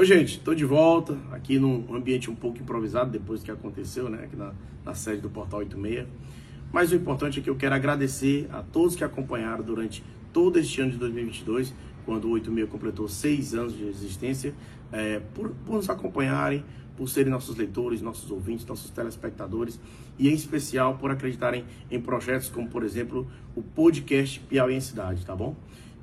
Oi, gente, estou de volta aqui num ambiente um pouco improvisado depois do que aconteceu, né, aqui na, na sede do Portal 86. Mas o importante é que eu quero agradecer a todos que acompanharam durante todo este ano de 2022, quando o 86 completou seis anos de existência, é, por, por nos acompanharem, por serem nossos leitores, nossos ouvintes, nossos telespectadores e, em especial, por acreditarem em projetos como, por exemplo, o podcast Piauí em Cidade, tá bom?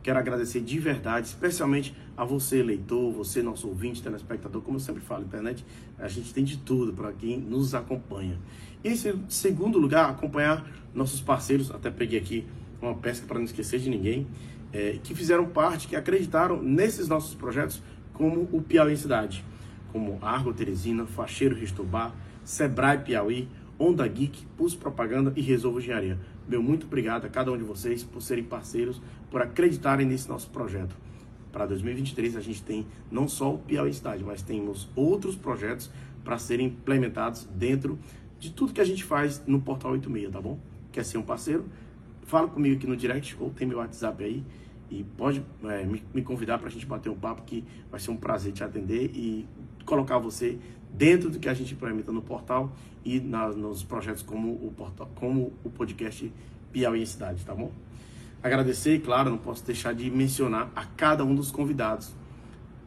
Quero agradecer de verdade, especialmente a você, leitor, você, nosso ouvinte, telespectador. Como eu sempre falo, internet, a gente tem de tudo para quem nos acompanha. E em segundo lugar, acompanhar nossos parceiros, até peguei aqui uma pesca para não esquecer de ninguém, é, que fizeram parte, que acreditaram nesses nossos projetos, como o Piauí em Cidade, como Argo Teresina, Facheiro Ristobá, Sebrae Piauí, Onda Geek, Pulso Propaganda e Resolvo Engenharia. Meu muito obrigado a cada um de vocês por serem parceiros, por acreditarem nesse nosso projeto. Para 2023 a gente tem não só o Piauí Cidade, mas temos outros projetos para serem implementados dentro de tudo que a gente faz no Portal 86, tá bom? Quer ser um parceiro? Fala comigo aqui no direct ou tem meu WhatsApp aí e pode é, me, me, convidar para a gente bater um papo que vai ser um prazer te atender e colocar você dentro do que a gente implementa no portal e na, nos projetos como o, portal, como o podcast Piauí em Cidade, tá bom? Agradecer, claro, não posso deixar de mencionar a cada um dos convidados.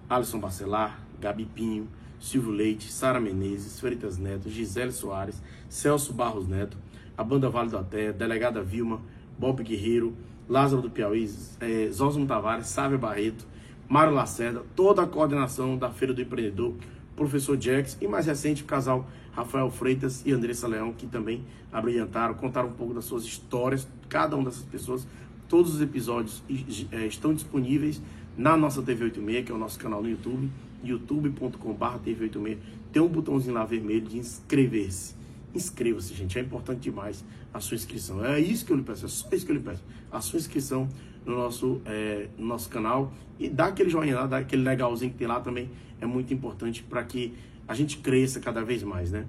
Alisson Bacelar, Gabi Pinho, Silvio Leite, Sara Menezes, Freitas Neto, Gisele Soares, Celso Barros Neto, a Banda Vale do Até, Delegada Vilma, Bob Guerreiro, Lázaro do Piauí, é, Zózimo Tavares, Sávia Barreto, Mário Lacerda, toda a coordenação da Feira do Empreendedor, professor Jax e mais recente o casal Rafael Freitas e Andressa Leão, que também abrilhantaram, contaram um pouco das suas histórias, cada uma dessas pessoas. Todos os episódios é, estão disponíveis na nossa TV 86, que é o nosso canal no YouTube, youtube.com.br TV86. Tem um botãozinho lá vermelho de inscrever-se. Inscreva-se, gente, é importante demais a sua inscrição. É isso que eu lhe peço, é só isso que eu lhe peço. A sua inscrição no nosso, é, no nosso canal e dá aquele joinha lá, dá aquele legalzinho que tem lá também, é muito importante para que a gente cresça cada vez mais, né?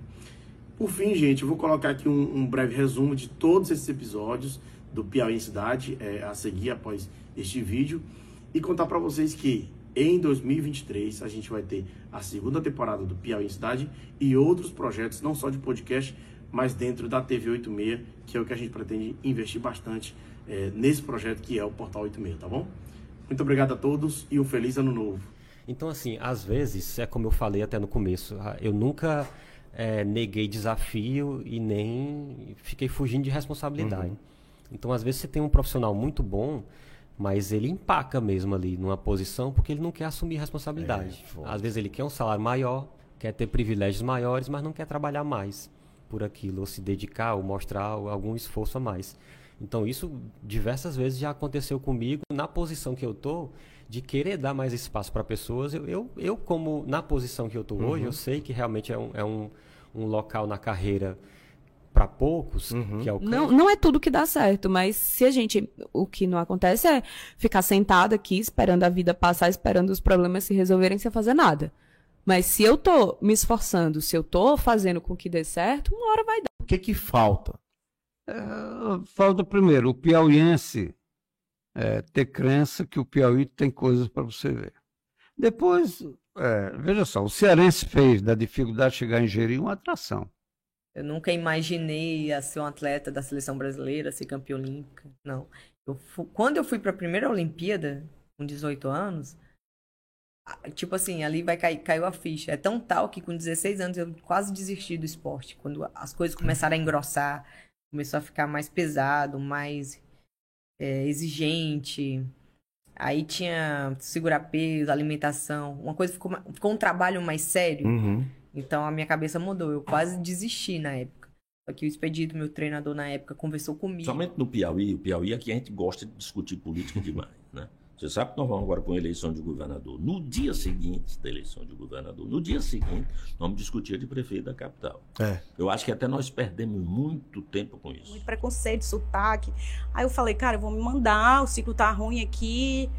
Por fim, gente, eu vou colocar aqui um, um breve resumo de todos esses episódios do Piauí em Cidade é, a seguir após este vídeo e contar para vocês que em 2023 a gente vai ter a segunda temporada do Piauí em Cidade e outros projetos, não só de podcast, mas dentro da TV 86, que é o que a gente pretende investir bastante é, nesse projeto que é o Portal 86, tá bom? Muito obrigado a todos e um feliz ano novo. Então, assim, às vezes, é como eu falei até no começo, ah, eu nunca é, neguei desafio e nem fiquei fugindo de responsabilidade. Uhum. Então, às vezes, você tem um profissional muito bom, mas ele empaca mesmo ali numa posição porque ele não quer assumir responsabilidade. É, às vezes, ele quer um salário maior, quer ter privilégios maiores, mas não quer trabalhar mais por aquilo, ou se dedicar, ou mostrar algum esforço a mais. Então, isso diversas vezes já aconteceu comigo na posição que eu estou de querer dar mais espaço para pessoas. Eu, eu, eu, como na posição que eu estou uhum. hoje, eu sei que realmente é um, é um, um local na carreira para poucos uhum. que alcança. Não, não é tudo que dá certo, mas se a gente. O que não acontece é ficar sentado aqui esperando a vida passar, esperando os problemas se resolverem sem fazer nada. Mas se eu tô me esforçando, se eu tô fazendo com que dê certo, uma hora vai dar. O que que falta? É, falta primeiro o piauiense é, ter crença que o Piauí tem coisas para você ver. Depois, é, veja só, o cearense fez da dificuldade de chegar em Jeri uma atração. Eu nunca imaginei a ser um atleta da seleção brasileira, ser campeão olímpica. Não. Eu, quando eu fui para a primeira Olimpíada, com 18 anos, tipo assim, ali vai cair, caiu a ficha. É tão tal que com 16 anos eu quase desisti do esporte. Quando as coisas começaram a engrossar, começou a ficar mais pesado, mais é, exigente. Aí tinha segurar peso, alimentação. Uma coisa ficou, ficou um trabalho mais sério. Uhum. Então a minha cabeça mudou. Eu quase desisti na época. Só que o Expedito, meu treinador na época, conversou comigo. Somente no Piauí, o Piauí aqui a gente gosta de discutir política demais? Você sabe que nós vamos agora com a eleição de governador. No dia seguinte da eleição de governador, no dia seguinte, nós vamos discutir de prefeito da capital. É. Eu acho que até nós perdemos muito tempo com isso. Muito preconceito, sotaque. Aí eu falei, cara, eu vou me mandar, o ciclo tá ruim aqui.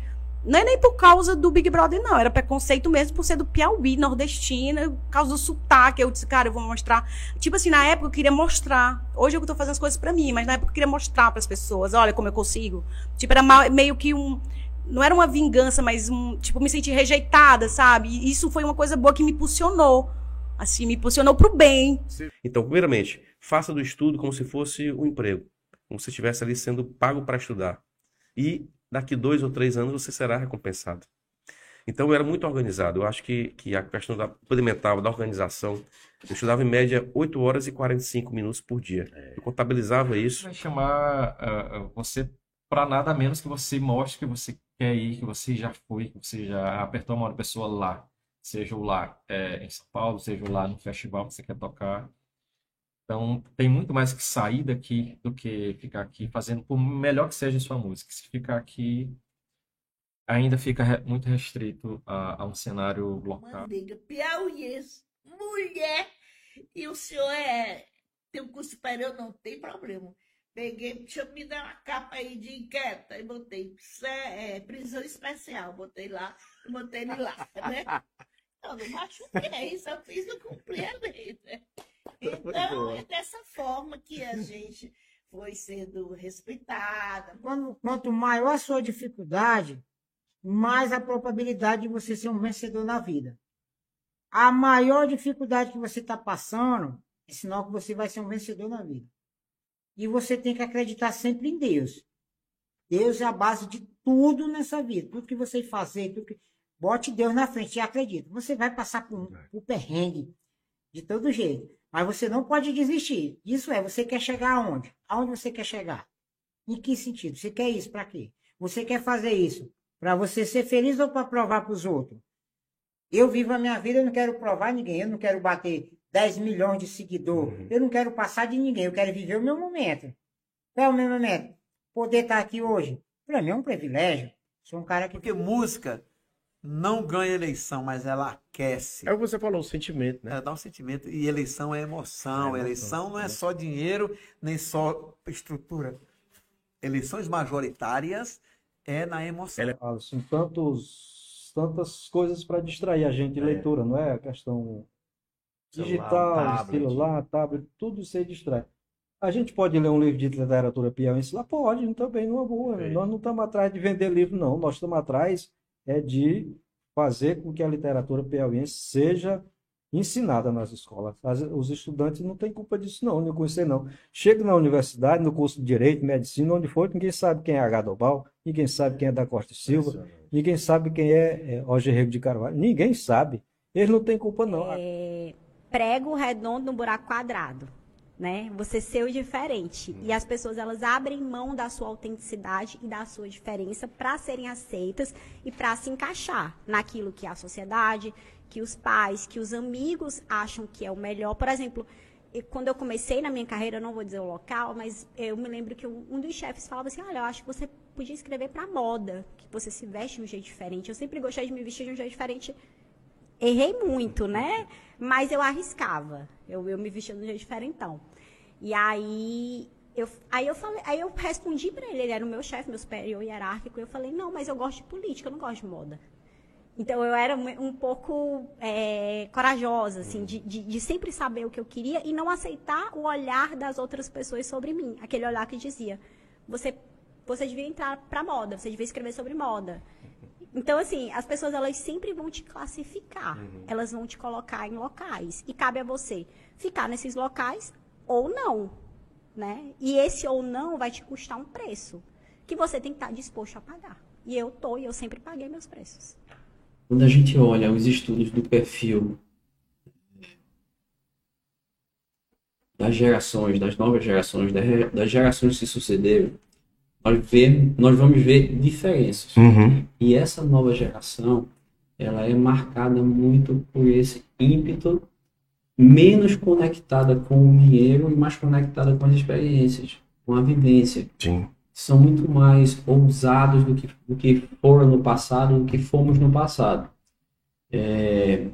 Não é nem por causa do Big Brother, não. Era preconceito mesmo por ser do Piauí, nordestina, por causa do sotaque. Eu disse, cara, eu vou mostrar. Tipo assim, na época eu queria mostrar. Hoje eu tô fazendo as coisas para mim, mas na época eu queria mostrar para as pessoas. Olha como eu consigo. Tipo, era meio que um não era uma vingança, mas um, tipo, me senti rejeitada, sabe? E isso foi uma coisa boa que me impulsionou. Assim, me impulsionou pro bem. Então, primeiramente, faça do estudo como se fosse um emprego, como se estivesse ali sendo pago para estudar. E daqui dois ou três anos você será recompensado. Então eu era muito organizado. Eu acho que, que a questão da fundamental da organização, eu estudava em média 8 horas e 45 minutos por dia. Eu contabilizava isso. Vai chamar uh, você para nada menos que você mostre que você quer ir, que você já foi, que você já apertou a mão da pessoa lá. Seja lá é, em São Paulo, seja lá no festival que você quer tocar. Então, tem muito mais que sair daqui do que ficar aqui fazendo, por melhor que seja sua música. Se ficar aqui, ainda fica muito restrito a, a, um cenário local. Mandiga, piauiense, mulher, e o senhor é, tem um curso superior, não tem problema. Peguei, deixa eu me dar uma capa aí de inquieta e botei é, prisão especial, botei lá, botei ele lá, né? Eu não machuquei, só fiz o cumprir a lei, né? Então, é dessa forma que a gente foi sendo respeitada. Quando, quanto maior a sua dificuldade, mais a probabilidade de você ser um vencedor na vida. A maior dificuldade que você está passando é sinal que você vai ser um vencedor na vida. E você tem que acreditar sempre em Deus. Deus é a base de tudo nessa vida. Tudo que você fazer, tudo que... bote Deus na frente e acredite. Você vai passar por, por perrengue de todo jeito. Mas você não pode desistir. Isso é, você quer chegar aonde? Aonde você quer chegar? Em que sentido? Você quer isso para quê? Você quer fazer isso para você ser feliz ou para provar para os outros? Eu vivo a minha vida, eu não quero provar ninguém, eu não quero bater 10 milhões de seguidores, uhum. eu não quero passar de ninguém, eu quero viver o meu momento. Qual é o meu momento? Poder estar aqui hoje, para mim é um privilégio. Sou um cara que. Porque música não ganha eleição, mas ela aquece. É o que você falou, o sentimento, né? Ela dá um sentimento. E eleição é emoção. É eleição não é só dinheiro, nem só estrutura. Eleições majoritárias é na emoção. É... Assim, tantos, tantas coisas para distrair a gente de é. leitura, não é? A questão digital, celular, celular, tablet, tudo isso aí distrai. A gente pode ler um livro de literatura piauiense lá? Pode, também, numa boa. Nós não estamos atrás de vender livro, não. Nós estamos atrás é de fazer com que a literatura piauiense seja ensinada nas escolas. As, os estudantes não têm culpa disso, não, não conhecer, não. Chega na universidade, no curso de Direito, Medicina, onde for, ninguém sabe quem é Agadobal, ninguém sabe quem é da Costa Silva, ninguém sabe quem é, é Roger Rego de Carvalho, ninguém sabe. Eles não têm culpa, não. É, prego redondo no buraco quadrado né? Você ser o diferente. E as pessoas elas abrem mão da sua autenticidade e da sua diferença para serem aceitas e para se encaixar naquilo que a sociedade, que os pais, que os amigos acham que é o melhor. Por exemplo, quando eu comecei na minha carreira, não vou dizer o local, mas eu me lembro que um dos chefes falava assim: "Olha, eu acho que você podia escrever para moda, que você se veste de um jeito diferente. Eu sempre gostei de me vestir de um jeito diferente errei muito, né? Mas eu arriscava. Eu, eu me vestia de um jeito diferentão. E aí eu, aí eu falei, aí eu respondi para ele, ele era o meu chefe, meu superior hierárquico, eu falei, não, mas eu gosto de política, eu não gosto de moda. Então eu era um, um pouco é, corajosa, assim, de, de, de, sempre saber o que eu queria e não aceitar o olhar das outras pessoas sobre mim. Aquele olhar que dizia, você, você devia entrar para moda, você devia escrever sobre moda. Então, assim, as pessoas elas sempre vão te classificar, uhum. elas vão te colocar em locais. E cabe a você ficar nesses locais ou não, né? E esse ou não vai te custar um preço que você tem que estar disposto a pagar. E eu tô e eu sempre paguei meus preços. Quando a gente olha os estudos do perfil das gerações, das novas gerações, das gerações que se sucederam, nós, ver, nós vamos ver diferenças. Uhum. E essa nova geração, ela é marcada muito por esse ímpeto menos conectada com o dinheiro e mais conectada com as experiências, com a vivência. Sim. São muito mais ousados do que, do que foram no passado, do que fomos no passado. É,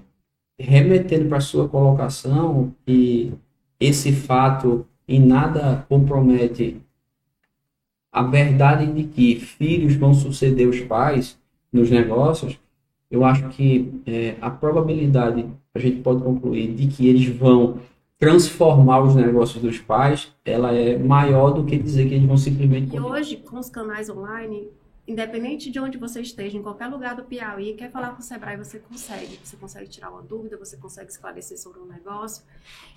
remetendo para a sua colocação, e esse fato em nada compromete a verdade de que filhos vão suceder os pais nos negócios, eu acho que é, a probabilidade, a gente pode concluir, de que eles vão transformar os negócios dos pais, ela é maior do que dizer que eles vão simplesmente... E hoje, com os canais online, independente de onde você esteja, em qualquer lugar do Piauí, quer falar com o Sebrae, você consegue. Você consegue tirar uma dúvida, você consegue esclarecer sobre um negócio,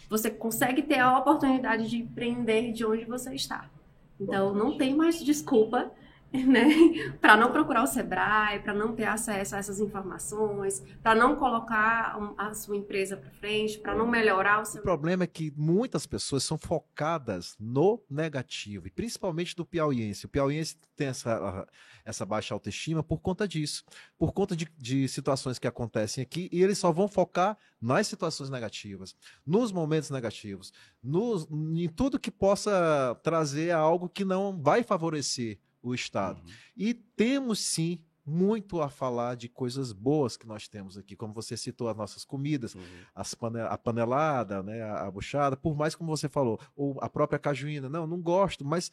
você consegue ter a oportunidade de empreender de onde você está. Então, não tem mais desculpa né? para não procurar o Sebrae, para não ter acesso a essas informações, para não colocar a sua empresa para frente, para não melhorar o seu. O problema é que muitas pessoas são focadas no negativo, e principalmente do piauiense. O piauiense tem essa, essa baixa autoestima por conta disso, por conta de, de situações que acontecem aqui, e eles só vão focar nas situações negativas, nos momentos negativos, nos, em tudo que possa trazer algo que não vai favorecer o Estado. Uhum. E temos sim muito a falar de coisas boas que nós temos aqui, como você citou as nossas comidas, uhum. as pane a panelada, né, a, a buchada, por mais como você falou, ou a própria cajuína, não, não gosto, mas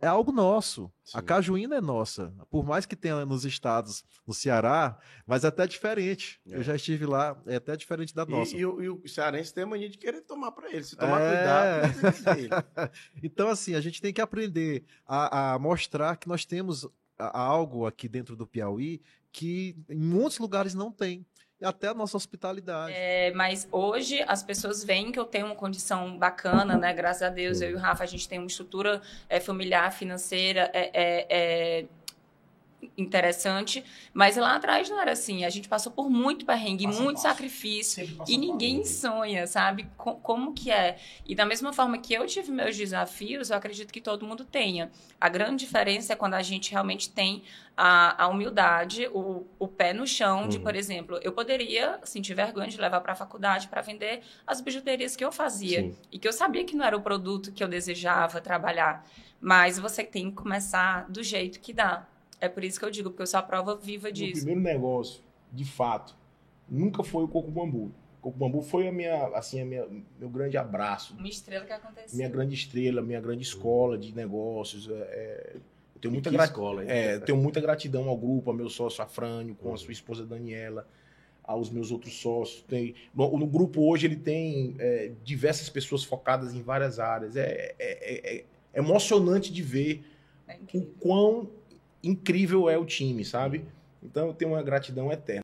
é algo nosso. Sim. A cajuína é nossa. Por mais que tenha nos estados, no Ceará, mas é até diferente. É. Eu já estive lá, é até diferente da nossa. E, e, o, e o cearense tem a mania de querer tomar para ele. Se tomar é... cuidado, então, assim, a gente tem que aprender a, a mostrar que nós temos algo aqui dentro do Piauí que em muitos lugares não tem até a nossa hospitalidade. É, mas hoje as pessoas veem que eu tenho uma condição bacana, né? Graças a Deus, eu e o Rafa, a gente tem uma estrutura é, familiar, financeira, é, é, é interessante, mas lá atrás não era assim. A gente passou por muito perrengue, Passa muito sacrifício e ninguém sonha, sabe? como que é? E da mesma forma que eu tive meus desafios, eu acredito que todo mundo tenha. A grande diferença é quando a gente realmente tem a, a humildade, o, o pé no chão de, uhum. por exemplo, eu poderia sentir vergonha de levar para a faculdade para vender as bijuterias que eu fazia Sim. e que eu sabia que não era o produto que eu desejava trabalhar. Mas você tem que começar do jeito que dá. É por isso que eu digo, porque eu sou a prova viva disso. O primeiro negócio, de fato, nunca foi o coco bambu. O coco bambu foi a minha, assim, a minha, meu grande abraço. Uma estrela que aconteceu. Minha grande estrela, minha grande escola de negócios. É, é eu tenho muita escola, é, tenho muita gratidão ao grupo, ao meu sócio Afrânio, com a sua esposa Daniela, aos meus outros sócios. Tem, no, no grupo hoje ele tem é, diversas pessoas focadas em várias áreas. É, é, é, é emocionante de ver o quão incrível é o time, sabe? Então eu tenho uma gratidão eterna.